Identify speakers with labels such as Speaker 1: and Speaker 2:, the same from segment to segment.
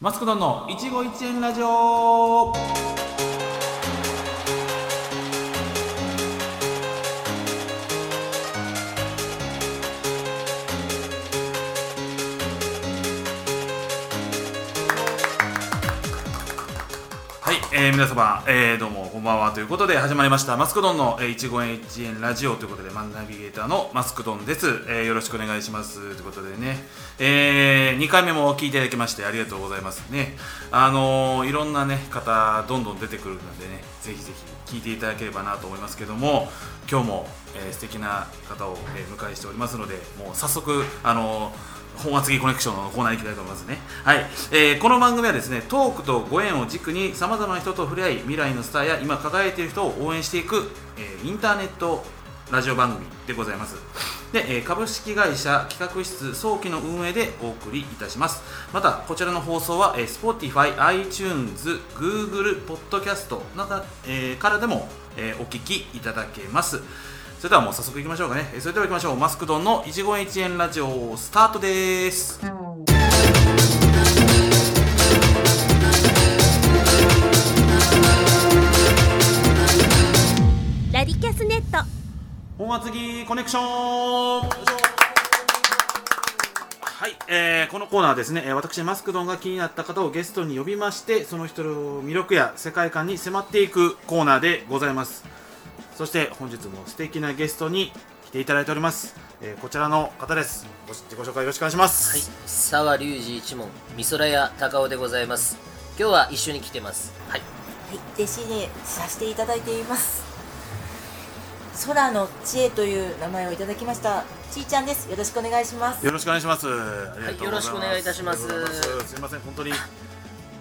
Speaker 1: マスクドンの一期一円ラジオ。皆様、えー、どうもこんばんは。ということで始まりましたマスクドンの、えー、一期一会ラジオ。ということでマンナビゲーターのマスクドンです、えー、よろしくお願いします。ということでね、えー、2回目も聞いていただきましてありがとうございます。ね。あのー、いろんなね方どんどん出てくるのでねぜひぜひ聞いていただければなと思いますけども今日も、えー、素敵な方を、えー、迎えしておりますのでもう早速あのー本厚木コネクションのコーナーに行きたいと思いますね。はい、えーこの番組はですね、トークとご縁を軸にさまざまな人と触れ合い、未来のスターや今輝いている人を応援していく、えーインターネットラジオ番組でございます。で、えー株式会社企画室早期の運営でお送りいたします。また、こちらの放送は、えー Spotify、iTunes、Google、Podcast など、えーからでも、えーお聞きいただけます。それではもう早速いきましょうかね。えーそれでは行きましょう。マスクドンの一期一会ラジオスタートです。
Speaker 2: ラディキャスネット
Speaker 1: 本厚木コネクションはい、えーこのコーナーはですね、えー私マスクドンが気になった方をゲストに呼びましてその人の魅力や世界観に迫っていくコーナーでございますそして本日も素敵なゲストに来ていただいております、えーこちらの方です。ご自己紹介よろしくお願いします。
Speaker 3: はい、沢隆二一門美空屋高尾でございます。今日は一緒に来てます。はい。
Speaker 4: はい、弟子にさせていただいています。空の知恵という名前をいただきました。ちーちゃんです。よろしくお願いします。
Speaker 1: よろしくお願いします。ありがとうございます。
Speaker 3: よろしくお願いいたします。
Speaker 1: す。すいません。本当に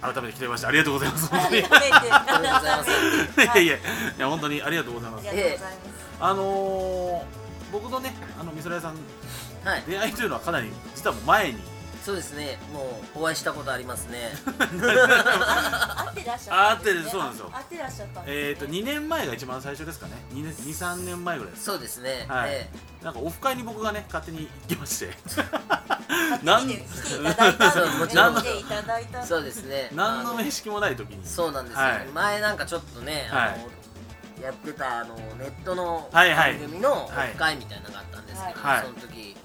Speaker 1: 改めて来てましたありがとうございます。本当に。いやいやいや本当にありがとうございます。
Speaker 4: ありがとうございます。
Speaker 1: あのー、僕のね、あの美空屋さん、
Speaker 3: はい。
Speaker 1: 出会いというのはかなり実はもう前に、
Speaker 3: そうですね。もうお会いしたことありますね。
Speaker 4: あ会ってらっしゃったんです、ね。
Speaker 1: あ会ってるそうなんですよ
Speaker 4: あ会ってらっしゃったんです、ね。
Speaker 1: えっ、と2年前が一番最初ですかね、2年2、3年前ぐらいです。
Speaker 3: そうですね、
Speaker 1: はい。
Speaker 3: え
Speaker 1: なんかオフ会に僕がね勝手に行きまして、
Speaker 4: なんで来ていただいた
Speaker 3: そうもちろん
Speaker 4: 来ていただいた
Speaker 3: えそうですね。
Speaker 1: 何の
Speaker 3: あ
Speaker 1: 面識もない時に、
Speaker 3: そうなんですよ、
Speaker 1: はい。
Speaker 3: 前なんかちょっとねあの、
Speaker 1: はい
Speaker 3: やってたあのネットの
Speaker 1: はいはい。
Speaker 3: 番組のオ
Speaker 1: はい。
Speaker 3: フ会みたいなのがあったんですけど、
Speaker 1: はい。
Speaker 3: その時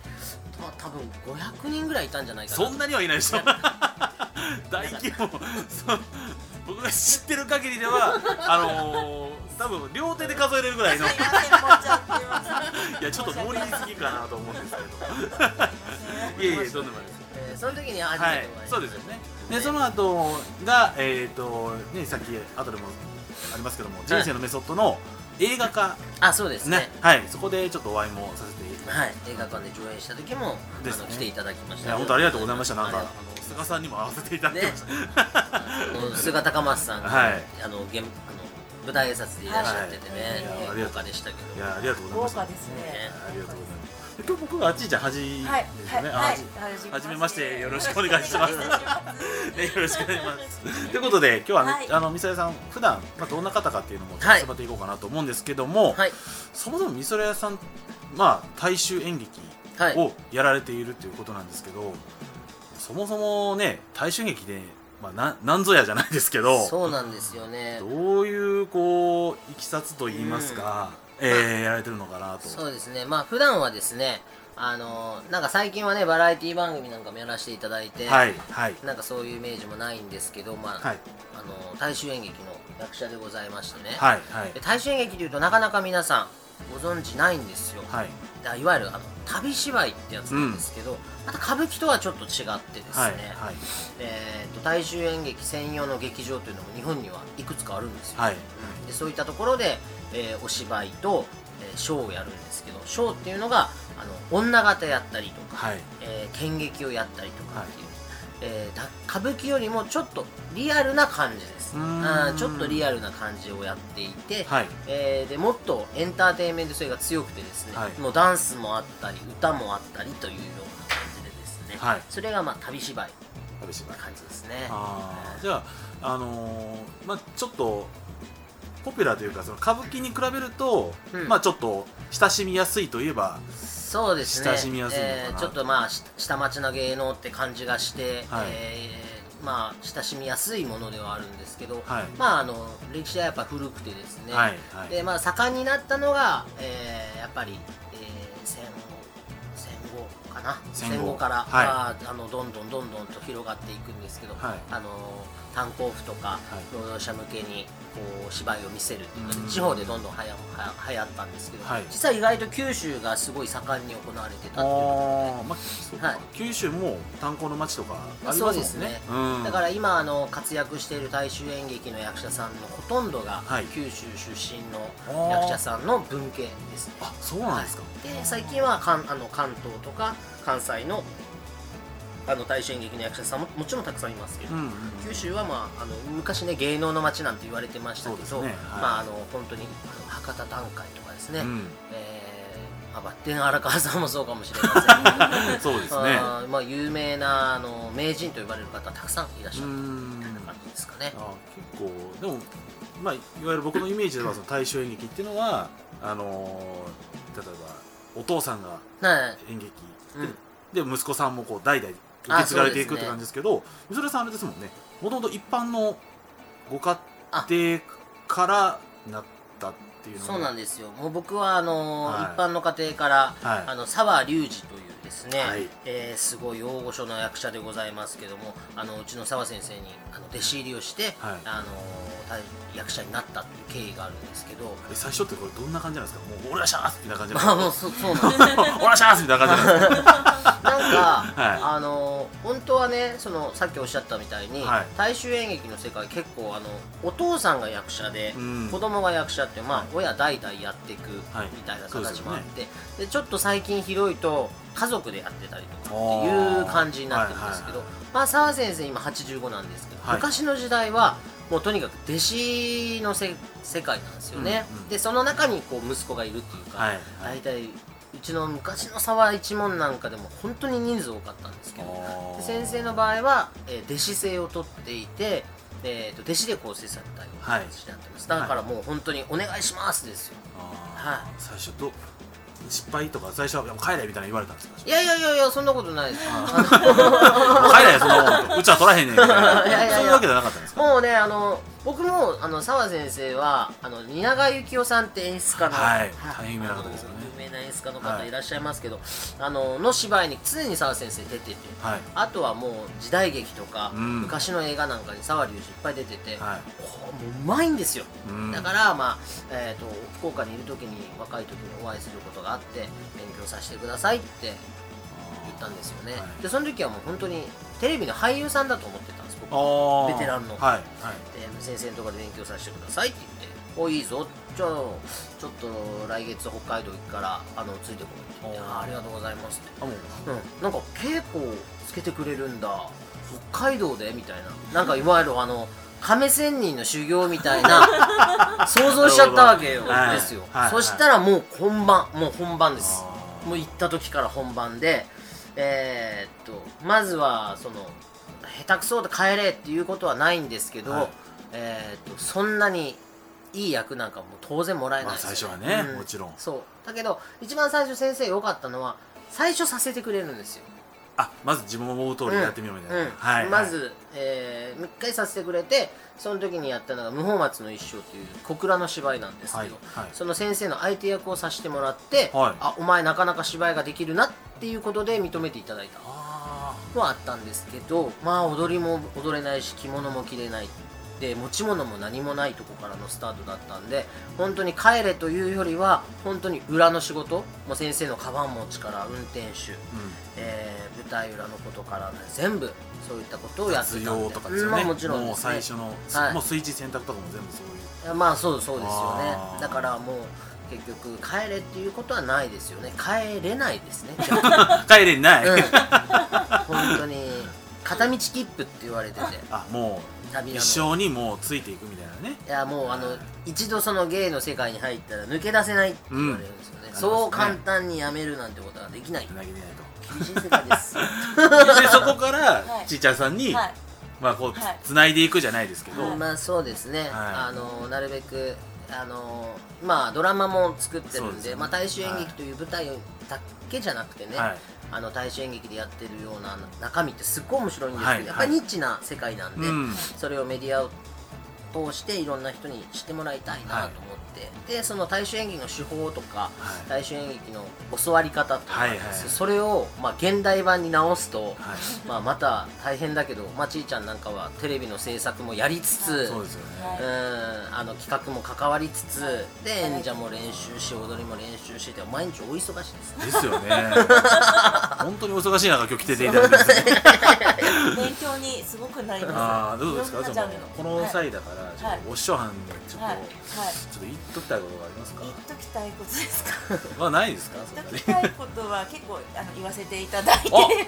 Speaker 3: た多分500人ぐらいいたんじゃないかな。
Speaker 1: そんなにはいないでしょ。大規模。僕が知ってる限りではあのー、多分両手で数えれるぐらいの。
Speaker 4: す。い
Speaker 1: やちょっと盛りすぎかなと思うんですけど。いえいえとんでもないです。
Speaker 3: えーその時に初
Speaker 1: はい
Speaker 3: めてお会いし、
Speaker 1: そうですよね。で、その後が、えっ、と、ね、さっき後でもありますけども、人生のメソッドの映画化、
Speaker 3: あそうですね。
Speaker 1: ね、はい、そこでちょっとお会いもさせて
Speaker 3: はい、映画館で上映した時も、
Speaker 1: ね。
Speaker 3: あの来ていただきまし
Speaker 1: て、い
Speaker 3: た。
Speaker 1: や、本当ありがとうございました。なんか、菅さんにも会わせていただきました。
Speaker 3: あの菅高松さんが、
Speaker 1: はい。
Speaker 3: あの現あの舞台挨拶でいらっしゃっててね、
Speaker 1: はい。はい
Speaker 3: 豪華でしたけど。
Speaker 1: いや、ありがとうございました。
Speaker 4: 豪華ですね。
Speaker 1: ありがとうございます。で今日僕があっちい。ちゃんはじですね。
Speaker 4: はい、
Speaker 1: あ
Speaker 4: はい
Speaker 1: じ、はじめまして。よろしくお願いします。ね、よろしくお願いします。ということで、今日はね、
Speaker 4: はい。
Speaker 1: あの、みさやさん、普段、まあ、どんな方かっていうのも、
Speaker 3: はい。
Speaker 1: 迫っていこうかなと思うんですけども、
Speaker 3: はい、
Speaker 1: そもそもみそら屋さん、まあ、大衆演劇
Speaker 3: はい、
Speaker 1: をやられているということなんですけど、そもそもね、大衆劇で、まあ、ななんぞやじゃないですけど、
Speaker 3: そうなんですよね。
Speaker 1: どういう、こう、いきさつといいますか、えーやられてるのかなと。
Speaker 3: そうですね。まあ普段はですね、あのなんか最近はねバラエティ番組なんかもやらせていただいて、
Speaker 1: はい、はい。
Speaker 3: なんかそういうイメージもないんですけど、まあ、
Speaker 1: はい、
Speaker 3: あの大衆演劇の役者でございましてね。
Speaker 1: はい、はい
Speaker 3: で。大衆演劇でいうとなかなか皆さんご存知ないんですよ。
Speaker 1: はい、
Speaker 3: い、いわゆるあの旅芝居ってやつなんですけど、また歌舞伎とはちょっと違ってですね、
Speaker 1: はい、はい。
Speaker 3: えーと大衆演劇専用の劇場というのも日本にはいくつかあるんですよ、
Speaker 1: はい。
Speaker 3: うんでそういったところで、えーお芝居と、えーショーをやるんですけどショーっていうのがあの女形やったりとか、
Speaker 1: はい。
Speaker 3: えー剣劇をやったりとかっていう、えーだ歌舞伎よりもちょっとリアルな感じです。あーちょっとリアルな感じをやっていて、
Speaker 1: はい。
Speaker 3: えーでもっとエンターテインメント性が強くてですね、
Speaker 1: はい。
Speaker 3: もうダンスもあったり歌もあったりというような感じでですね、
Speaker 1: はい。
Speaker 3: それがまあ旅芝居
Speaker 1: 旅芝居
Speaker 3: な感じですね。
Speaker 1: じゃあ、あのーまあ、ちょっとポピュラーというかその歌舞伎に比べると、
Speaker 3: うん。
Speaker 1: まあちょっと親しみやすいといえば
Speaker 3: そうですね。
Speaker 1: 親しみやすいのかな
Speaker 3: えーちょっとまあし下町の芸能って感じがして、
Speaker 1: はい。
Speaker 3: えーまあ親しみやすいものではあるんですけど、
Speaker 1: はい。
Speaker 3: まああの歴史はやっぱ古くてですね、
Speaker 1: はいはい。
Speaker 3: でまあ盛んになったのが、えーやっぱり、えー戦後戦後かな。
Speaker 1: 戦後。
Speaker 3: から、
Speaker 1: はい。
Speaker 3: まあ、あのどんどんどんどんと広がっていくんですけど、
Speaker 1: はい。
Speaker 3: あの炭鉱夫とか
Speaker 1: い。
Speaker 3: 労働者向けにこう芝居を見せるっていうの
Speaker 1: うん。
Speaker 3: で地方でどんどんはやは流行ったんですけど、
Speaker 1: はい。
Speaker 3: 実は意外と九州がすごい盛んに行われてたっていう
Speaker 1: まあ
Speaker 3: はい。
Speaker 1: 九州も炭鉱の町とかありますもんね。
Speaker 3: そうですね。
Speaker 1: うん。
Speaker 3: だから今あの活躍している大衆演劇の役者さんのほとんどが
Speaker 1: はい。
Speaker 3: 九州出身の役者さんの文系です。ね、
Speaker 1: あそうなんですか、
Speaker 3: で最近は関あの関東とか関西のあの大衆演劇の役者さんももちろんたくさんいますけど、
Speaker 1: うんうん
Speaker 3: 九州は、まあ、あの昔ね芸能の街なんて言われてましたけど、
Speaker 1: ね。はい。
Speaker 3: まああの本当にあの博多短会とかですね、
Speaker 1: うん。
Speaker 3: えーまあ、バッテン荒川さんもそうかもしれません。
Speaker 1: そうですね。
Speaker 3: まあ、有名なあの名人と呼ばれる方たくさんいらっしゃる
Speaker 1: うん
Speaker 3: みたいな感じですかね。
Speaker 1: あ結構でもまあいわゆる僕のイメージではその大衆演劇っていうのはあのー例えばお父さんが
Speaker 3: はい。
Speaker 1: 演劇
Speaker 3: うん。
Speaker 1: で,、で息子さんもこう代々受け継がれていくって感じですけどみそれさんあれですもんねもともと一般のご家庭からなったっていうの
Speaker 3: そうなん
Speaker 1: で
Speaker 3: ですよ。もう僕はあの、
Speaker 1: はい。
Speaker 3: 一般の家庭から、
Speaker 1: はい。
Speaker 3: あの沢隆二というですね、
Speaker 1: はい。
Speaker 3: えーすごい大御所の役者でございますけどもあのうちの沢先生にあの弟子入りをして、
Speaker 1: はい。
Speaker 3: あの大役者になったという経緯があるんですけど。
Speaker 1: 最初ってこれどんな感じなんですか？もう俺らしゃーすみたいな感じなん
Speaker 3: まあもう
Speaker 1: です
Speaker 3: そそうなんです
Speaker 1: か俺らしゃーすみたいな感じなんですか？
Speaker 3: なんか、
Speaker 1: はい。
Speaker 3: あの本当はねそのさっきおっしゃったみたいに、
Speaker 1: はい。
Speaker 3: 大衆演劇の世界結構あのお父さんが役者で、
Speaker 1: うん。
Speaker 3: 子供が役者ってまあ親代々やっていく
Speaker 1: はい。
Speaker 3: みたいな形もあって、でちょっと最近広いと家族でやってたりとかっていう感じになってるんですけど、
Speaker 1: はいはい
Speaker 3: まあ澤先生今85なんですけど、
Speaker 1: はい。
Speaker 3: 昔の時代はもうとにかく弟子のせ世界なんですよね、
Speaker 1: うんうん。
Speaker 3: でその中にこう息子がいるっていうか、
Speaker 1: はいはい。
Speaker 3: 大体うちの昔の沢一門なんかでも本当に人数多かったんですけど先生の場合は、えー弟子制を取っていて、えーと弟子で構成されたような形になってます、だからもう本当にお願いしますですよ。はい。
Speaker 1: 最初ど失敗とか最初は「帰れ」みたいな言われたんですか？
Speaker 3: いやいやいやいやそんなことないです。
Speaker 1: もう帰れそのうちは取らへんねんみたいな。そういうわけじゃなかったんですか？
Speaker 3: もうねあの僕もあの澤先生はあの蜷川幸雄さんって演出家の、
Speaker 1: はい。大変有名な方ですよね。
Speaker 3: 有名な演出家の方
Speaker 1: はい
Speaker 3: いらっしゃいますけど、あのの芝居に常に澤先生出てて、
Speaker 1: はい。
Speaker 3: あとはもう時代劇とか、
Speaker 1: うん。
Speaker 3: 昔の映画なんかに沢隆二いっぱい出てて、
Speaker 1: はい。
Speaker 3: もううまいんですよ、
Speaker 1: うん。
Speaker 3: だからまあ、えー、と福岡にいる時に若い時にお会いすることがあって勉強させてくださいって言ったんですよね、
Speaker 1: はい。
Speaker 3: でその時はもう本当にテレビの俳優さんだと思ってたんです僕
Speaker 1: あー。
Speaker 3: ベテランの。
Speaker 1: はいはい。
Speaker 3: で先生のところで勉強させてくださいって言って「おいいぞ。じゃあちょっと来月北海道行くからあのついてこい」って言って
Speaker 1: おー。
Speaker 3: あ「ありがとうございます」って。
Speaker 1: あもう。
Speaker 3: うん、なんか稽古をつけてくれるんだ。北海道で？みたいな。なんかいわゆるあの亀仙人の修行みたいな 想像しちゃったわけよ。
Speaker 1: なるほど。
Speaker 3: ですよ、
Speaker 1: はいはい。
Speaker 3: そしたらもう本番。もう本番です。もう行った時から本番でえーっとまずはその下手くそで帰れっていうことはないんですけど、
Speaker 1: はい。
Speaker 3: えーっとそんなにいい役なんかも当然もらえないですよ。
Speaker 1: まあ最初はねもちろん。
Speaker 3: そう。だけど一番最初先生良かったのは最初させてくれるんですよ。
Speaker 1: あまず自分も思う通りやってみようみたいな、
Speaker 3: うん。
Speaker 1: はい
Speaker 3: まず、えー、もう一回させてくれてその時にやったのが「無法松の一生」という小倉の芝居なんですけど、
Speaker 1: はいはい。
Speaker 3: その先生の相手役をさせてもらって、
Speaker 1: はい。
Speaker 3: あお前なかなか芝居ができるなっていうことで認めていただいたはあったんですけどまあ踊りも踊れないし着物も着れない。で持ち物も何もないとこからのスタートだったんで本当に帰れというよりは本当に裏の仕事もう先生のカバン持ちから運転手、
Speaker 1: ーうん。
Speaker 3: えー舞台裏のことから、ね、全部そういったことをやってたんで。
Speaker 1: とかですよね、
Speaker 3: うんまあ、もちろん
Speaker 1: もう最初の、
Speaker 3: はい。
Speaker 1: もうスイッチ選択とかも全部そういう。
Speaker 3: まあそうそうですよね。だからもう結局帰れっていうことはないですよね。帰れないですね。
Speaker 1: 帰れない、
Speaker 3: うん。本当に片道切符って言われてて。
Speaker 1: あもう一生にもうついていくみたいなね。
Speaker 3: いやもうあの一度その芸の世界に入ったら抜け出せないって言われるんですよね、
Speaker 1: うん。
Speaker 3: そう簡単にやめるなんてことはできない。
Speaker 1: つなげれない
Speaker 3: 厳しい世界です。
Speaker 1: と でそこから
Speaker 4: はい。
Speaker 1: ちいちゃんさんに、
Speaker 4: はい。
Speaker 1: まあこう、
Speaker 4: はい。
Speaker 1: つないでいくじゃないですけど、
Speaker 3: まあそうですね、
Speaker 1: はい。
Speaker 3: あのなるべくあのまあドラマも作ってるんで
Speaker 1: ね。
Speaker 3: まあ、大衆演劇という舞台だけじゃなくてね、
Speaker 1: はい。
Speaker 3: あの大衆演劇でやってるような中身ってすっごい面白いんですけど、
Speaker 1: はい。
Speaker 3: やっぱりニッチな世界なんで、
Speaker 1: うん。
Speaker 3: それをメディアを通していろんな人に知ってもらいたいなと思って、でその大衆演劇の手法とか、
Speaker 1: はい。
Speaker 3: 大衆演劇の教わり方とか、
Speaker 1: はいはい
Speaker 3: それを、まあ、現代版に直すと、
Speaker 1: はい。
Speaker 3: まあ、また大変だけど、まあ、ちいちゃんなんかはテレビの制作もやりつつ、
Speaker 1: そうですよね。
Speaker 4: はい。
Speaker 3: うんあの企画も関わりつつで演者も練習し踊りも練習してて毎日お忙しいです。ね
Speaker 1: ですよね。本当にお忙しい中今日来てていただいてですね。
Speaker 4: 勉強にすごくなります。
Speaker 1: ああどうですか？この際だからちょ
Speaker 4: はい。
Speaker 1: っとお師匠はんにちょっと、
Speaker 4: はい。はい。
Speaker 1: ちょっと言っときたいことがありますか？
Speaker 4: 言っときたいことですか？
Speaker 1: まあないですか？
Speaker 4: 言っときたいことは結構あの言わせていただい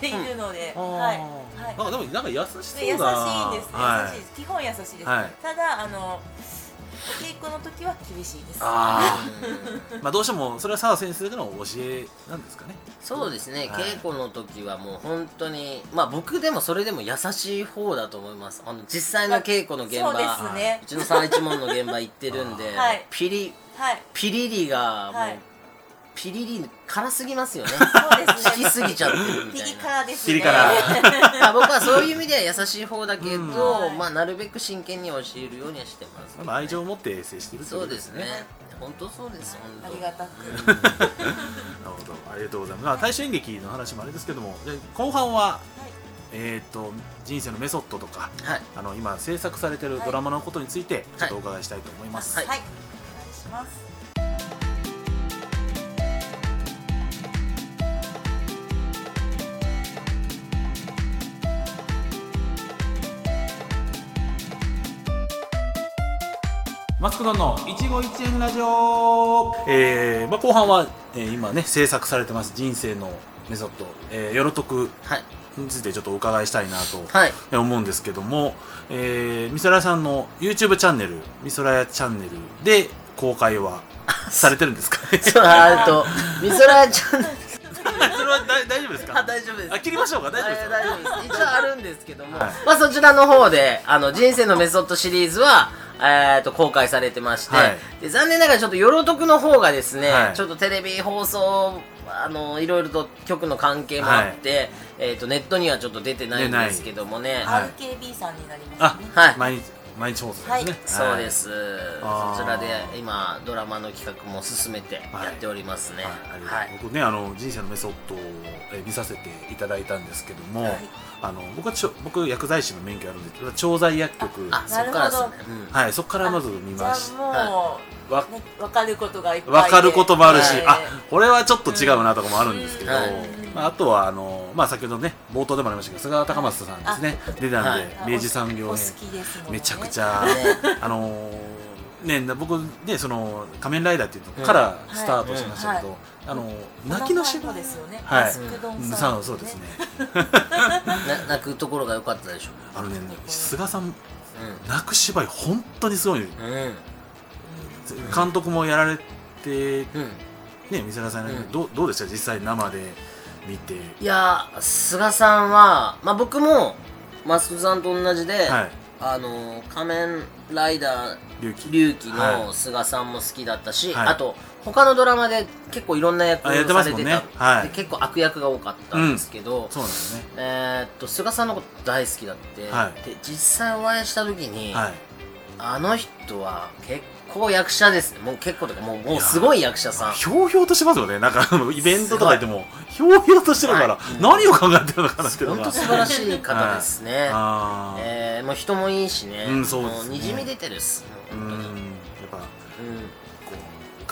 Speaker 4: ているので、
Speaker 1: あー。
Speaker 4: はい、
Speaker 1: なんか
Speaker 4: はい
Speaker 1: でもなんか優しそう
Speaker 4: で優しいん
Speaker 1: な
Speaker 4: です、
Speaker 1: はい
Speaker 4: 優しい。基本優しいです、
Speaker 1: はい。
Speaker 4: ただあのお稽古の時は厳しいです。
Speaker 1: ああまあどうしてもそれは澤先生での教えなんですかね。
Speaker 3: そうですね、
Speaker 1: はい。
Speaker 3: 稽古の時はもう本当にまあ僕でもそれでも優しい方だと思います。あの実際の稽古の現場。
Speaker 4: そうですね。
Speaker 3: うちの三一門の現場行ってるんで、
Speaker 4: はい。
Speaker 3: ピリ
Speaker 4: はい。
Speaker 3: ピリリがもう、
Speaker 4: はい
Speaker 3: ピリリ辛すぎますよね。
Speaker 4: そうですね。
Speaker 3: 引きすぎちゃってるみ
Speaker 4: ピリ
Speaker 3: たいな。
Speaker 4: 辛ですね。
Speaker 1: ピリ辛。
Speaker 3: まあ僕はそういう意味では優しい方だけど、
Speaker 4: うん
Speaker 3: まあなるべく真剣に教えるようにはしてます、
Speaker 1: まあ愛情を持って接しているとい
Speaker 3: そうですね。本当そうです本当。
Speaker 4: ありがたく
Speaker 1: なるほど。ありがとうございます、まあ、大衆演劇の話もあれですけどもで後半はえー、と人生のメソッドとか
Speaker 3: はい。
Speaker 1: あの今制作されてるドラマのことについてちょっとお伺いしたいと思います、
Speaker 3: はい。
Speaker 4: はい、お願いします
Speaker 1: マスクドンの一期一会ラジオ、えーまあ、後半は、えー今ね制作されてます。人生のメソッド、えー、よろとく
Speaker 3: はい。
Speaker 1: についてちょっとお伺いしたいなと
Speaker 3: はい。
Speaker 1: 思うんですけども、えー、みそらさんの YouTube チャンネルみそらやチャンネルで公開はされてるんですか？そ
Speaker 3: そうあとみそらちゃん
Speaker 1: れは大大丈夫です
Speaker 3: あ
Speaker 1: か
Speaker 3: 大丈夫です。
Speaker 1: あ切りましょうか？大丈夫ですか？
Speaker 3: あ大丈夫です。一応あるんですけども、
Speaker 1: はい。
Speaker 3: まあそちらの方であの人生のメソッドシリーズはえー、と公開されてまして、
Speaker 1: はい。
Speaker 3: で残念ながらちょっとよろとくの方がですね、
Speaker 1: はい。
Speaker 3: ちょっとテレビ放送あのいろいろと局の関係もあって、えー、とネットにはちょっと出てないんですけどもね、
Speaker 1: はい。
Speaker 4: RKB さんになりま
Speaker 1: あ
Speaker 4: すね。
Speaker 3: はい。
Speaker 1: 毎日毎日放送ですね、
Speaker 3: そうです、そちらで今ドラマの企画も進めてやっておりますね。
Speaker 1: はい。ありがとう。
Speaker 3: はい。
Speaker 1: 僕ねあの人生のメソッドを、えー見させていただいたんですけども、
Speaker 4: はい。
Speaker 1: あの僕はちょ僕薬剤師の免許あるんで調剤薬局。
Speaker 3: あそ
Speaker 4: なるほど。
Speaker 3: っからですね、うん。
Speaker 1: はい。そこからまず見まし
Speaker 4: あもう、
Speaker 1: わ
Speaker 4: ね、分かることがいっぱいで。
Speaker 1: 分かることもあるし、
Speaker 3: はい。
Speaker 1: あこれはちょっと違うなとかもあるんですけど、
Speaker 3: うんはい
Speaker 1: まあ、あとはあの、まあ、先ほどね冒頭でもありましたけど菅田高松さんですね。出たんで、
Speaker 3: はい。
Speaker 1: 明治産業
Speaker 4: ね。
Speaker 1: めちゃくちゃ、
Speaker 3: ね。
Speaker 1: あのーね僕ねその仮面ライダーっていうのからスタートしましたけど、あの泣きの芝居
Speaker 4: ですよね。
Speaker 1: はい。
Speaker 4: マスクドン
Speaker 1: うん。
Speaker 4: さん。
Speaker 1: そうですね。
Speaker 3: な泣くところが良かったでしょ
Speaker 1: あのね菅さん
Speaker 3: う
Speaker 1: 泣く芝居本当にすごい。
Speaker 3: んうん。
Speaker 1: 監督もやられて
Speaker 3: うん。
Speaker 1: ね三沢さん、
Speaker 3: うん。
Speaker 1: どうどうでした？実際生で見て。
Speaker 3: いや菅さんは、まあ、僕もマスクさんと同じで、
Speaker 1: はい。
Speaker 3: あの仮面ライダー
Speaker 1: 龍騎。
Speaker 3: の菅さんも好きだったし、
Speaker 1: はい。
Speaker 3: あと他のドラマで結構いろんな役をされてた、
Speaker 1: ねはい。
Speaker 3: で結構悪役が多かったんですけど、
Speaker 1: そうなんですね。
Speaker 3: えーっと菅さんのこと大好きだって、
Speaker 1: はい。
Speaker 3: で実際お会いした時に、
Speaker 1: はい。
Speaker 3: あの人は結構役者ですね。もう結構とかもうもうすごい役者さん。
Speaker 1: ひょうひょうとしてますよね。なんかあのイベントとか行ってもひょうひょうとしてるから、
Speaker 3: はい。
Speaker 1: 何を考えてるのかなっていうのが。
Speaker 3: 本当素晴らしい方ですね、
Speaker 1: あー。
Speaker 3: えー、もう人もいいしね,、
Speaker 1: うんそうですね。
Speaker 3: もにじみ出てるっす
Speaker 1: うん。やっぱ
Speaker 3: うん
Speaker 1: こ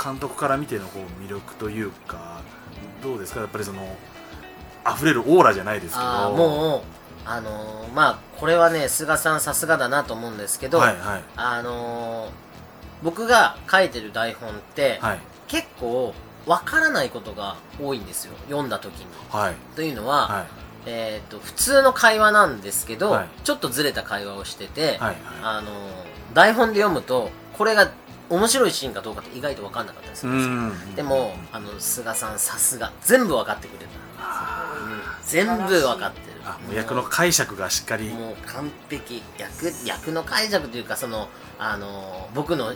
Speaker 1: う監督から見てのこう魅力というかどうですか？やっぱりその溢れるオーラじゃないですけど。
Speaker 3: もうあのーまあこれはね菅さんさすがだなと思うんですけど、
Speaker 1: はいはい。
Speaker 3: あのー僕が書いてる台本って、
Speaker 1: はい。
Speaker 3: 結構わからないことが多いんですよ。読んだ時に。
Speaker 1: はい。
Speaker 3: というのは、
Speaker 1: はい。
Speaker 3: えー、と普通の会話なんですけど、
Speaker 1: はい。
Speaker 3: ちょっとずれた会話をしてて、
Speaker 1: はい
Speaker 3: あのー台本で読むとこれが面白いシーンかどうかって意外と分かんなかったりす
Speaker 1: う
Speaker 3: るんですよ。
Speaker 1: ん。
Speaker 3: でもあの菅さんさすが全部分かってくれた、うん。全部分かってる。
Speaker 1: あもう役の解釈がしっかり。
Speaker 3: もう完璧。役役の解釈というかそのあのー僕の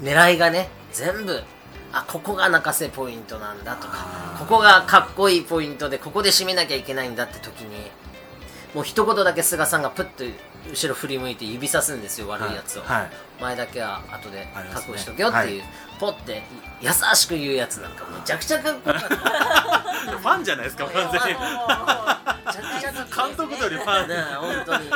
Speaker 3: 狙いがね全部あここが泣かせポイントなんだとかここがかっこいいポイントでここで締めなきゃいけないんだって時にもう一言だけ菅さんがプッと後ろ振り向いて指さすんですよ悪いやつを、
Speaker 1: はい。
Speaker 3: 前だけは後で
Speaker 1: ありますね。
Speaker 3: 確保しとけよっていう、
Speaker 1: は
Speaker 3: ポッて優しく言うやつなんかめちゃくちゃかっこよかった
Speaker 1: ファンじゃないですか完全に監督よりファン
Speaker 3: ねえ本当に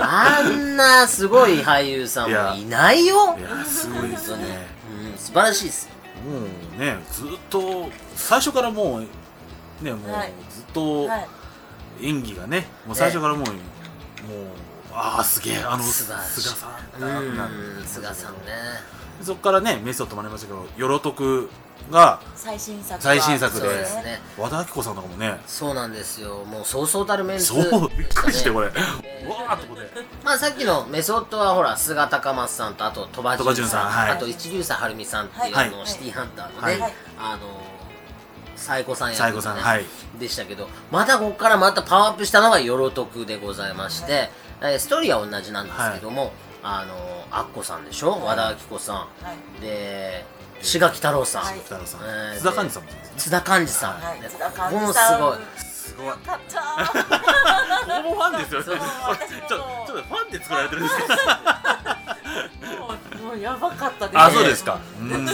Speaker 3: あんなすごい俳優さんもいないよ。
Speaker 1: いやすごいですね。
Speaker 3: うん、素晴らしいです
Speaker 1: もうねずっと最初からもうねもう
Speaker 4: はい。
Speaker 1: ずっと
Speaker 4: はい。
Speaker 1: 演技がねもう最初からもう、もうああすげえあの菅さん
Speaker 3: 菅さんね。
Speaker 1: そこからねメスを止まりましたけど「よろとく」が
Speaker 4: 最新作は。
Speaker 1: 最新作で
Speaker 3: ね。
Speaker 1: 和田アキ子さんとかもね。
Speaker 3: そうなんですよ。もうそうそうたるメンツ。
Speaker 1: そうびっくりしてこれ、
Speaker 3: えー。
Speaker 1: うわーっとこれ
Speaker 3: まあさっきのメソッドはほら菅高松さんとあと鳥羽潤さん、
Speaker 1: 潤さんはい。
Speaker 3: あと一流さはるみさんっていう、
Speaker 1: はい。
Speaker 3: あのシティハンターのね、
Speaker 1: はい。
Speaker 3: あのサイコさん役
Speaker 1: 西郷さんはい。
Speaker 3: でしたけどまたここからまたパワーアップしたのがよろとくでございまして、えーストーリーは同じなんですけども、あのアッコさんでしょ、和田アキ子さん。
Speaker 4: はい。
Speaker 3: で志垣太郎さん、
Speaker 4: はい
Speaker 1: 津田寛治さんもそうですね。
Speaker 3: 津田寛治さん、ね
Speaker 4: はい。津田寛
Speaker 3: ここもすごい。
Speaker 1: すごい。
Speaker 4: よかった。
Speaker 1: ほぼファンですよね。ちょっとファンで作られてるんですけど
Speaker 4: もやばかったです
Speaker 1: あそうですか。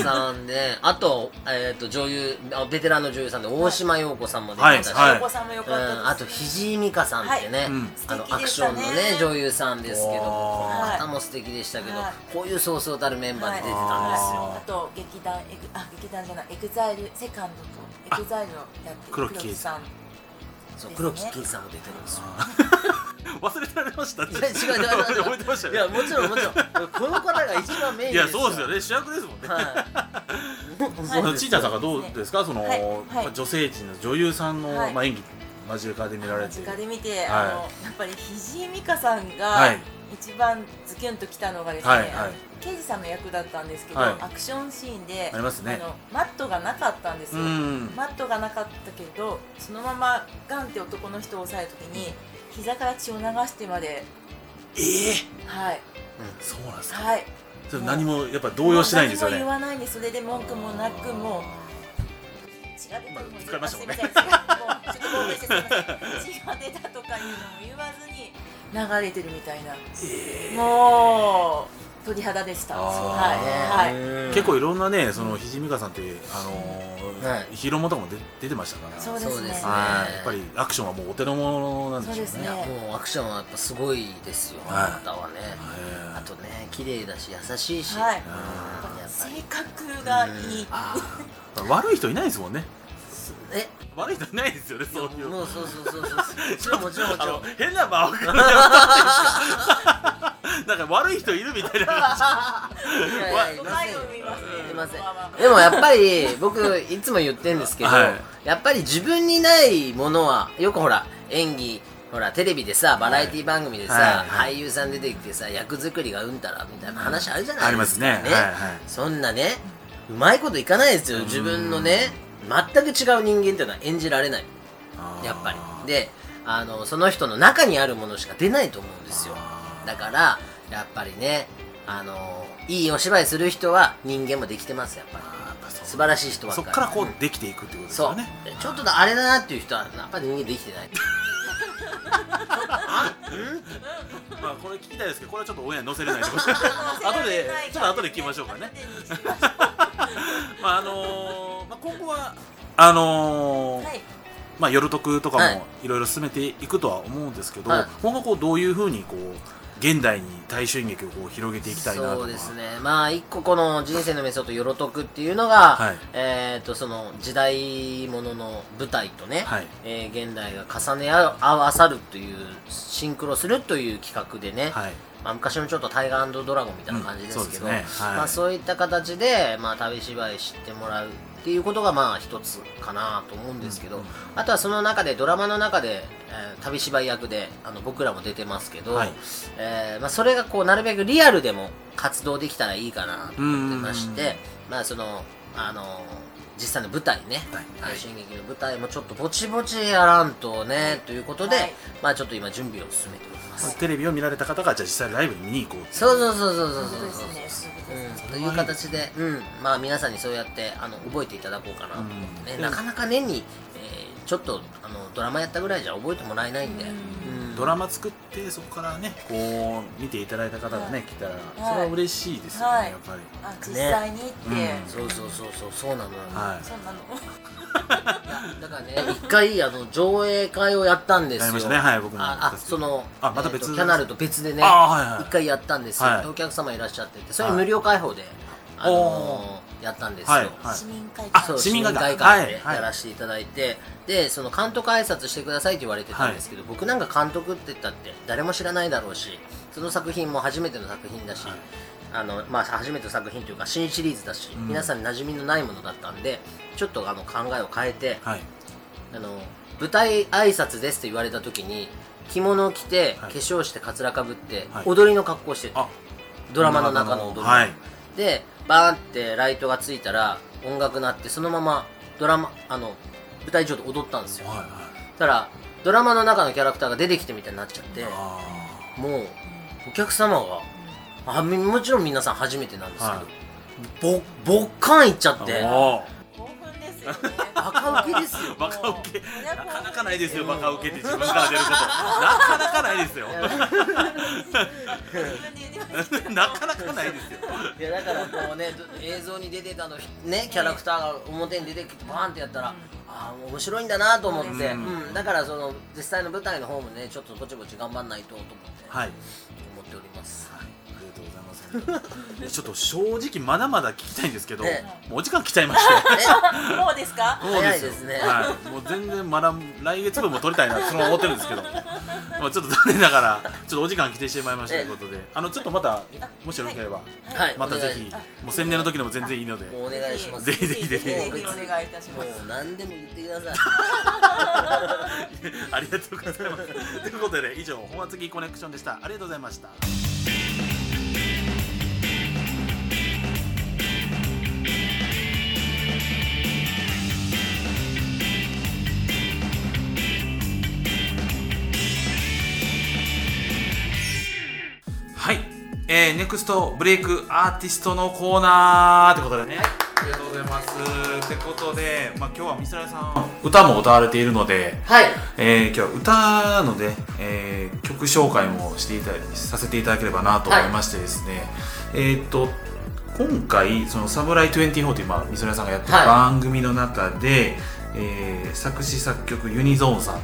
Speaker 3: さんであと,、えー、と女優あベテランの女優さんで大島陽子さんも出てたし、
Speaker 1: はい
Speaker 4: お子さんもよかったです。
Speaker 3: うん、あと藤井美香さんってね、あのアクションの
Speaker 4: ね
Speaker 3: ね女優さんですけどもこの方も素敵でしたけど、
Speaker 4: はい。
Speaker 3: こういうそうそうたるメンバーで出てたんですよ、
Speaker 1: は
Speaker 4: あと劇団エグあ劇団じゃない EXILE SECOND と EXILE をやってる
Speaker 1: 黒木
Speaker 4: さん
Speaker 3: そう黒木啓司さんも出てるんですよ。
Speaker 1: 忘れてられました
Speaker 3: いや違う違う違う違う。
Speaker 1: 覚えてましたよ
Speaker 3: いやもちろんもちろん。この方が一番メイン
Speaker 1: いやそうですよね。主役ですもんね、
Speaker 3: はい。
Speaker 1: そ のちいちゃんさんがどうですか？その、
Speaker 4: はい。
Speaker 1: 女性陣の女優さんの、
Speaker 4: はい。
Speaker 1: まあ、演技間近で見られて。
Speaker 4: 間近で見て、
Speaker 1: はい。
Speaker 4: あのやっぱり藤井美香さん
Speaker 1: は
Speaker 4: が
Speaker 1: い
Speaker 4: 一番ズキュンときたのがですね、
Speaker 1: はいはい。
Speaker 4: 刑事さんの役だったんですけど、
Speaker 1: はい。
Speaker 4: アクションシーンで
Speaker 1: ありますね。
Speaker 4: あのマットがなかったんです
Speaker 1: う
Speaker 4: よ、
Speaker 1: ん。
Speaker 4: マットがなかったけどそのままガンって男の人を押さえた時に膝から血を流してまで。
Speaker 1: ええ。
Speaker 4: はい。
Speaker 1: そうなんですか。
Speaker 4: はい。
Speaker 1: 何もやっぱ動揺しないんですよね。
Speaker 4: 何も言わないんです。それで文句もなくもう血が出たとかいうのも言わずに流れてるみたいな。もう鳥肌でした。はいはい。
Speaker 3: うん
Speaker 1: 結構いろんなねそのひじみかさんってあのー
Speaker 3: はい。
Speaker 1: ヒーローもとかも出出てましたから。
Speaker 4: そうですね。
Speaker 1: やっぱりアクションはもうお手の物なんでしょうね。
Speaker 4: そうですね
Speaker 3: もうアクションはやっぱすごいですよ、
Speaker 1: はい。
Speaker 3: あなたはね、あとね綺麗だし優しいし、
Speaker 4: はい。性格がいい。
Speaker 1: 悪い人いないですもんね
Speaker 3: え？
Speaker 1: 悪い人いないですよねそういう。
Speaker 3: もうそうそうそうそう。もちろんもちろんもち
Speaker 1: あ
Speaker 3: ろん。
Speaker 1: の変な間をくるのやめてもらなんか悪い人いるみたいな感
Speaker 3: いやいやいませんいません。でもやっぱり僕いつも言ってるんですけど、
Speaker 1: はい。
Speaker 3: やっぱり自分にないものはよくほら演技ほらテレビでさバラエティ番組でさ、
Speaker 1: はい。はい
Speaker 3: 俳優さん出てきてさ役作りがうんたらみたいな話あるじゃない
Speaker 1: あります
Speaker 3: ですか、
Speaker 1: ね。はいはい。
Speaker 3: そんなねうまいこといかないですよ自分のね全く違う人間っていうのは演じられない。
Speaker 1: じ
Speaker 3: やっぱり。であのその人の中にあるものしか出ないと思うんですよ。だからやっぱりねあのいいお芝居する人は人間もできてますやっぱり。素晴らしい人ばっかり。
Speaker 1: そっからこうできていくってことです
Speaker 3: そう。
Speaker 1: よね
Speaker 3: ちょっとだあれだなっていう人はやっぱり人間できてない。あうん？
Speaker 1: まあこれ聞きたいですけどこれはちょっとオンエアに載せれないと思う 後でちょっと後で聞きましょうかねまああのーまあ今後はあのー
Speaker 4: はい。
Speaker 1: まあ夜徳とか
Speaker 3: はい。
Speaker 1: もいろいろ進めていくとは思うんですけど、
Speaker 3: はい。
Speaker 1: 今後こうどういうふうにこう現代に大衆演劇をこう広げていきたいなとか。
Speaker 3: そうですね。まあ一個この人生のメソッドよろとくっていうのが、
Speaker 1: はい。
Speaker 3: えっ、とその時代物の舞台とね、
Speaker 1: はい。
Speaker 3: えー現代が重ね合わさるというシンクロするという企画でね、
Speaker 1: はい
Speaker 3: まあ、昔のちょっとタイガードラゴンみたいな感じですけど、
Speaker 1: うんそうですね。はい。
Speaker 3: まあ、そういった形で、まあ、旅芝居知ってもらうっていうことがまあ一つかなと思うんですけど、
Speaker 1: うんうん
Speaker 3: あとはその中でドラマの中で、えー旅芝居役であの僕らも出てますけど、
Speaker 1: はい。
Speaker 3: えーまあ、それがこうなるべくリアルでも活動できたらいいかなと思ってまして、まあそのあの実際の舞台ね。
Speaker 1: 舞台。
Speaker 3: 大衆演劇の舞台もちょっとぼちぼちやらんとねということで、
Speaker 4: はい。
Speaker 3: まあちょっと今準備を進めております、
Speaker 1: テレビを見られた方がじゃあ実際ライブに見に行こう
Speaker 3: そう。そうそうそうそう
Speaker 4: そう
Speaker 3: そう。
Speaker 4: ですね
Speaker 3: うん、という形で、うん、まあ皆さんにそうやってあの覚えていただこうかなと。思ってね、なかなか年に、えーちょっとあのドラマやったぐらいじゃ覚えてもらえないんで、うん
Speaker 1: ドラマ作ってそこからねこう見ていただいた方がね来たらそれは嬉しいですよね、
Speaker 4: はい。
Speaker 1: やっぱり。
Speaker 4: あ実際にって、
Speaker 1: うん。
Speaker 3: そうそうそうそうそうなのよ、
Speaker 1: はい。
Speaker 4: そうなの。
Speaker 3: だからね一回あの上映会をやったんですよ。
Speaker 1: やりましたね。はい僕も
Speaker 3: ああその
Speaker 1: あまた別
Speaker 3: えーとキャナルと別でね
Speaker 1: あはいはい
Speaker 3: 一回やったんですよ、
Speaker 1: はい。
Speaker 3: お客様いらっしゃっててそれ無料開放で、あのーやったんですよ、
Speaker 1: はい。はい。
Speaker 4: 市民会
Speaker 1: あ
Speaker 3: 館で
Speaker 1: はい。はい。
Speaker 3: やらせていただいて、でその監督挨拶してくださいって言われてたんですけど、僕なんか監督って言ったって誰も知らないだろうしその作品も初めての作品だし、
Speaker 1: はい。
Speaker 3: あのまあ、初めての作品というか新シリーズだし、
Speaker 1: うん。
Speaker 3: 皆さんに馴染みのないものだったんでちょっとあの考えを変えて、
Speaker 1: はい。
Speaker 3: あの舞台挨拶ですって言われた時に着物を着て、
Speaker 1: はい。
Speaker 3: 化粧してかつらかぶって、
Speaker 1: はい。
Speaker 3: 踊りの格好をしてドラマの中の踊り、
Speaker 1: はい。
Speaker 3: でバーンってライトがついたら音楽鳴ってそのままドラマあの舞台上で踊ったんですよ。
Speaker 1: はいはい。
Speaker 3: たらドラマの中のキャラクターが出てきてみたいになっちゃって
Speaker 1: あ
Speaker 3: もうお客様があみもちろん皆さん初めてなんですけど、ぼぼっかんいっちゃって
Speaker 4: ですよね。
Speaker 3: バカウケですよ。
Speaker 1: ーバカウケ。
Speaker 4: ね
Speaker 1: なかなかないですよバカウケって自分から出ること。なかなかないですよ。なかなかないですよ。
Speaker 3: いやだからこうねど映像に出てたのねキャラクターが表に出てきてバーンってやったら、ああ面白いんだなと思って、
Speaker 1: う
Speaker 3: うんん。だからその実際の舞台の方もねちょっとぼちぼち頑張んないとと思って、
Speaker 1: はい。
Speaker 3: 思っております。
Speaker 1: はい、ちょっと正直まだまだ聞きたいんですけど、
Speaker 3: ね
Speaker 1: もうお時間来ちゃいまして。
Speaker 4: もうですか？
Speaker 1: もう
Speaker 3: 早いですね。
Speaker 1: はい、もう全然まだ来月分も取りたいなその思ってるんですけど、まあちょっと残念ながらちょっとお時間来てしまいましたということで、あのちょっとまたもしよろしければ、
Speaker 3: はい。
Speaker 1: またぜひもう宣伝の時でも全然いいので、
Speaker 3: お願いします。
Speaker 1: ぜひぜひ。ぜひ
Speaker 4: ぜひお願いいたし
Speaker 3: も
Speaker 4: ます。
Speaker 3: う何でも言ってください。
Speaker 1: ありがとうございます。ということで以上本厚木コネクションでした。ありがとうございました。えー、ネクストブレイクアーティストのコーナーってことでね、ありがとうございます。ってことで、まあ、今日はミスライさん歌も歌われているので、
Speaker 3: はい。
Speaker 1: えー、今日は歌ので、えー曲紹介もしていたさせていただければなと思いましてですね、えーっと今回その「サムライ24」という、まあ、みそらさんがやってる
Speaker 3: はい。
Speaker 1: 番組の中で、えー作詞作曲ユニゾーンさん
Speaker 3: は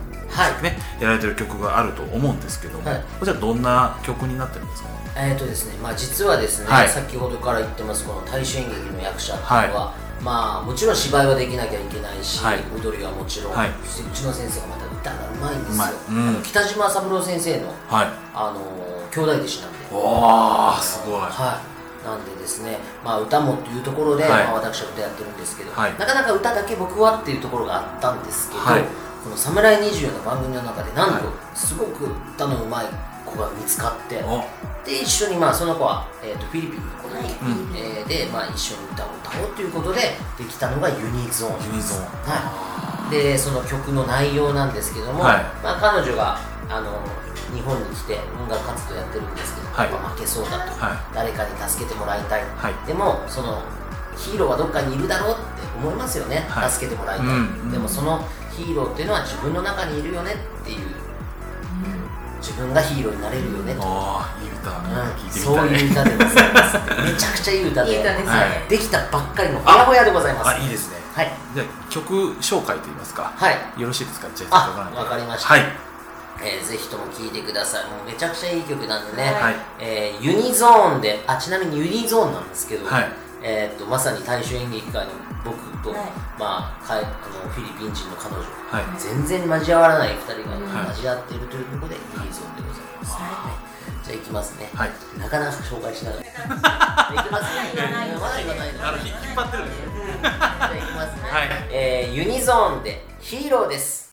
Speaker 3: い。
Speaker 1: ね、やられてる曲があると思うんですけども、
Speaker 3: はい。
Speaker 1: こちらどんな曲になってるんですか？ね
Speaker 3: えーとですねまあ、実はですね、
Speaker 1: はい。
Speaker 3: 先ほどから言ってますこの大衆演劇の役者ってい。うのは、まあもちろん芝居はできなきゃいけないし、
Speaker 1: はい。
Speaker 3: 踊りはもちろん、
Speaker 1: はい。
Speaker 3: そしてうちの先生がまた歌がうまいんですよ、
Speaker 1: うん。
Speaker 3: 北島三郎先生の、
Speaker 1: はい。
Speaker 3: あのー兄弟弟子なんで。
Speaker 1: おーすごい。
Speaker 3: はい、なんでですね、まあ、歌もっていうところで、
Speaker 1: はい。
Speaker 3: まあ、私は歌やってるんですけど、
Speaker 1: はい。
Speaker 3: なかなか歌だけ僕はっていうところがあったんですけど、
Speaker 1: はい。
Speaker 3: この「サムライ24」の番組の中でなんと
Speaker 1: は
Speaker 3: すごく歌の上手い子が見つかって、
Speaker 1: お。
Speaker 3: で一緒にまあその子は、えー、とフィリピンの子に、
Speaker 1: うん。
Speaker 3: えーで、まあ、一緒に歌を歌おうということでできたのがユニゾーン。
Speaker 1: ユニゾーン。
Speaker 3: はい、でその曲の内容なんですけども、
Speaker 1: はい。
Speaker 3: まあ、彼女があの日本に来て音楽活動やってるんですけど、
Speaker 1: はい。
Speaker 3: まあ負けそうだと、
Speaker 1: はい。
Speaker 3: 誰かに助けてもらいたい、
Speaker 1: はい。
Speaker 3: でもそのヒーローはどっかにいるだろうって思いますよね、
Speaker 1: はい。
Speaker 3: 助けてもらいたい、
Speaker 1: うん。うん。
Speaker 3: でもそのヒーローっていうのは自分の中にいるよねっていう、自分がヒーローになれるよねと、
Speaker 1: おーいい歌、
Speaker 3: うん。
Speaker 1: 聞いてみ
Speaker 3: そう
Speaker 1: たい
Speaker 3: いう歌でございます。めちゃくちゃいい歌で。
Speaker 4: いい歌ですね。
Speaker 1: はい。
Speaker 3: できたばっかりのほやほやでございます。
Speaker 1: あいいですね。
Speaker 3: はい。
Speaker 1: じゃあ曲紹介といいますか。
Speaker 3: はい。
Speaker 1: よろしいですか？じゃあ
Speaker 3: あわかりました。
Speaker 1: はい
Speaker 3: えーぜひとも聴いてください。もうめちゃくちゃいい曲なんでね、
Speaker 1: はい。
Speaker 3: えーユニゾーンであちなみにユニゾーンなんですけど、
Speaker 1: はい。
Speaker 3: えー、とまさに大衆演劇界の僕と、
Speaker 4: はい。
Speaker 3: まあ、かいあのフィリピン人の彼女。
Speaker 1: はい。
Speaker 3: 全然交わらない2人が
Speaker 1: はい。
Speaker 3: 交わっているというところでユニゾーンでございます、はい。じゃあいきますね、
Speaker 1: はい
Speaker 3: なかなか紹介しながらいきますねまだ言わないの
Speaker 1: あの引っ張ってるんですよ
Speaker 3: じゃあいきますね、
Speaker 1: はい
Speaker 3: えーユニゾーンでヒーローです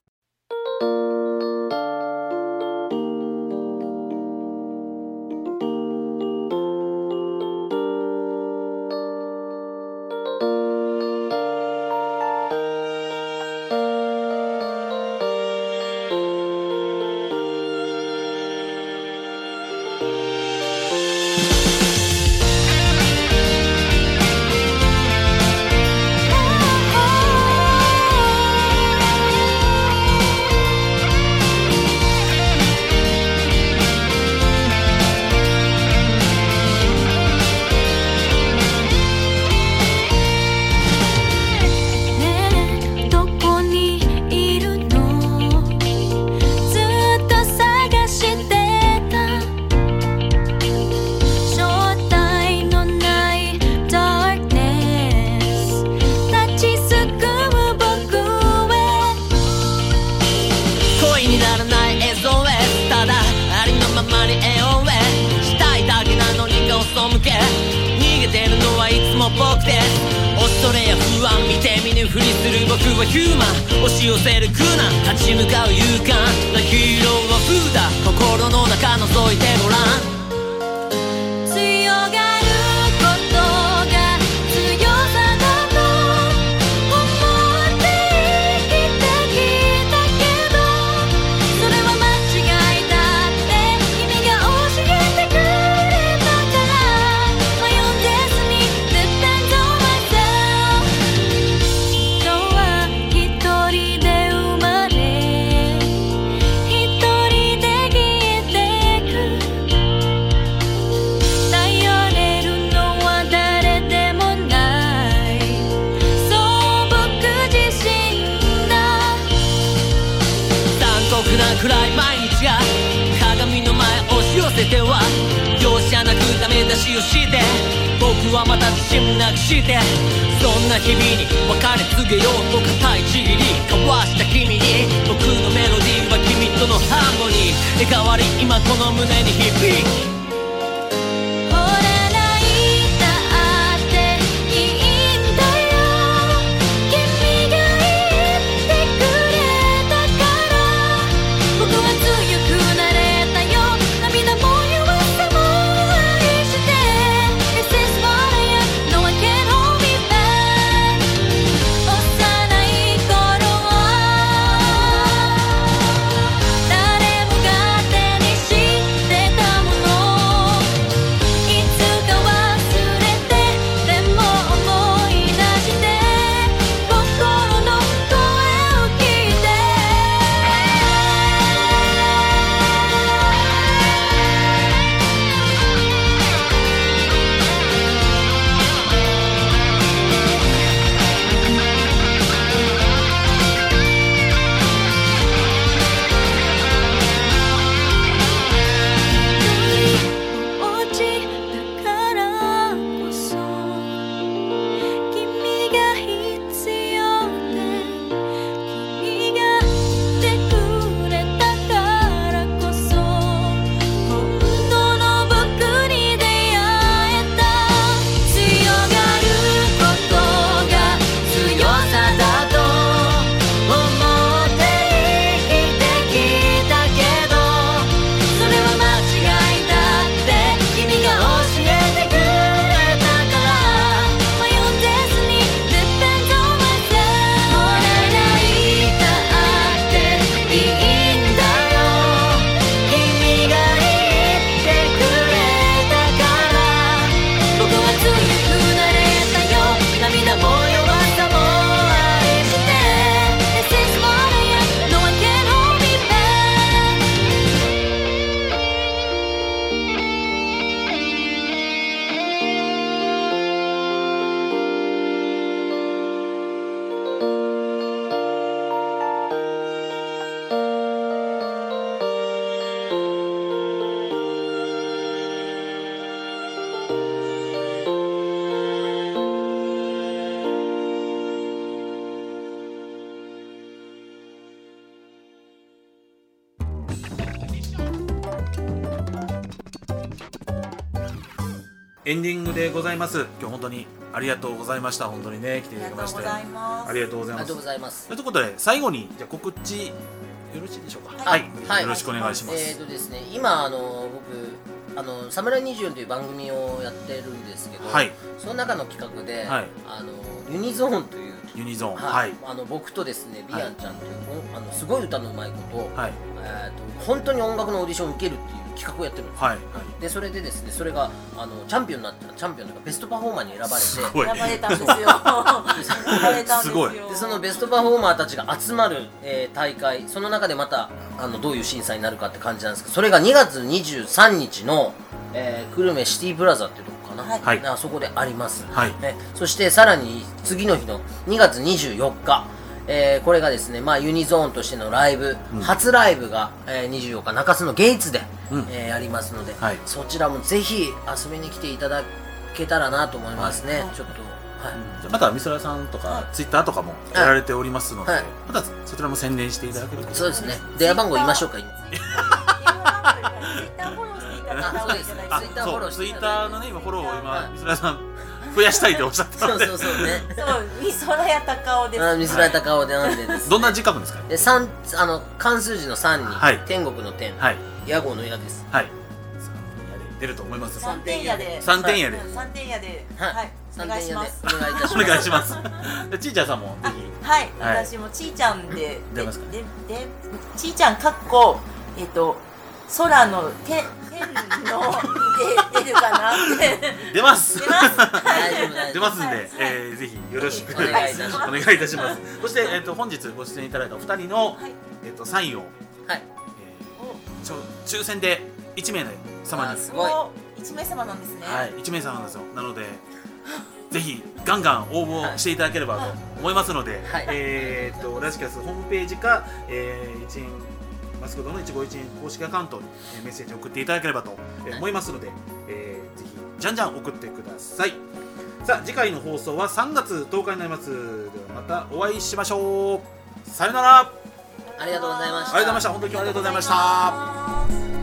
Speaker 1: エンディングでございます。今日本当にありがとうございました。本当にね来ていただきまして。
Speaker 4: ありがとうございます。
Speaker 1: ありがとうございます。
Speaker 3: とい
Speaker 1: うことで最後にじゃあ告知。よろしいでしょうか？
Speaker 3: はい。はい。
Speaker 1: よろしくお願いします、
Speaker 3: えーとですね今あの僕あのサムライ24という番組をやってるんですけど、
Speaker 1: はい。
Speaker 3: その中の企画で、
Speaker 1: はい。
Speaker 3: あのユニゾーンという
Speaker 1: ユニゾーン。
Speaker 3: は
Speaker 1: はい。い、
Speaker 3: あの僕とですねビアンちゃんという、おあのすごい歌のうまい子と,、
Speaker 1: はい。
Speaker 3: えーと本当に音楽のオーディションを受けるっていう企画をやってるんですよ
Speaker 1: はい。
Speaker 3: でそれでですねそれがあのチャンピオンになったらチャンピオンとかベストパフォーマーに選ばれて
Speaker 4: 選ばれたんですよ。選ばれたんですよ。
Speaker 3: でそのベストパフォーマーたちが集まる、えー大会その中でまたあのどういう審査になるかって感じなんですけどそれが2月23日の、えー久留米シティプラザっていうとこかな、
Speaker 4: はい。
Speaker 1: はい。
Speaker 3: あそこであります、
Speaker 1: はい。
Speaker 3: えそしてさらに次の日の2月24日えーこれがですね、まあ、ユニゾーンとしてのライブ、初ライブが、えー24日中洲のゲイツで、
Speaker 1: うん。
Speaker 3: えーやりますので、
Speaker 1: はい。
Speaker 3: そちらもぜひ遊びに来ていただけたらなと思いますね、
Speaker 4: はい。
Speaker 3: ちょっと、はい。
Speaker 1: じゃあまた美空さんとか、
Speaker 4: はい。
Speaker 1: ツイッターとかもやられておりますので、
Speaker 3: はい。
Speaker 1: またそちらも宣伝していただけると
Speaker 3: そうですね。電話番号言いましょうか今。
Speaker 4: ツイッターフォローしていただい
Speaker 3: て。
Speaker 1: ツイッターのね今フォローを今、
Speaker 3: はい。
Speaker 1: 美空さん増やしたいっておっしゃってた
Speaker 3: そうそうそうね。
Speaker 4: そう美空や高尾です。
Speaker 3: あ見せられた顔でなんでです。
Speaker 1: どんな字書くんですか？
Speaker 3: で三あの漢数字の3に、
Speaker 1: はい。
Speaker 3: 天国の天、
Speaker 1: はい。
Speaker 3: 屋号の矢です。
Speaker 1: はい。出ると思います
Speaker 4: 三点屋で。
Speaker 1: 三点屋で。
Speaker 4: うん三点屋で。
Speaker 3: はい。
Speaker 4: はい。お
Speaker 3: 三
Speaker 4: 願いしま
Speaker 3: す。お願いいたします。
Speaker 1: お願いします。でちーちゃんさんもぜひ。
Speaker 4: はい、
Speaker 1: はい。
Speaker 4: 私もちーちゃんで。
Speaker 1: 出ますか？
Speaker 4: ででちーちゃんかっこえっと空の天天ので出るかなって。
Speaker 1: 出ます。
Speaker 4: 出ます。
Speaker 3: 大丈夫大丈夫。
Speaker 1: 出ますんで、
Speaker 4: はい。
Speaker 1: えーぜひよろしく。お願いいたします。そして、えー、と本日ご出演いただいたお二人の、
Speaker 4: はい。
Speaker 1: えー、とサインを、
Speaker 3: はい。
Speaker 1: えーちょ抽選で1名様に。
Speaker 3: あすごい。
Speaker 4: お一名様なんですね。
Speaker 1: はい、1名様なんですよ。なのでぜひガンガン応募していただければと思いますので、
Speaker 3: はい。
Speaker 1: えーっとラジキャスホームページか、えー、一円マスコットの151円公式アカウントにえーメッセージを送っていただければとえー思いますので、えーぜひじゃんじゃん送ってください。さあ次回の放送は3月10日になります。ではまたお会いしましょう。さよなら。あり
Speaker 3: ありがとうございました。
Speaker 1: がとうございました本当に今日はありがとうございました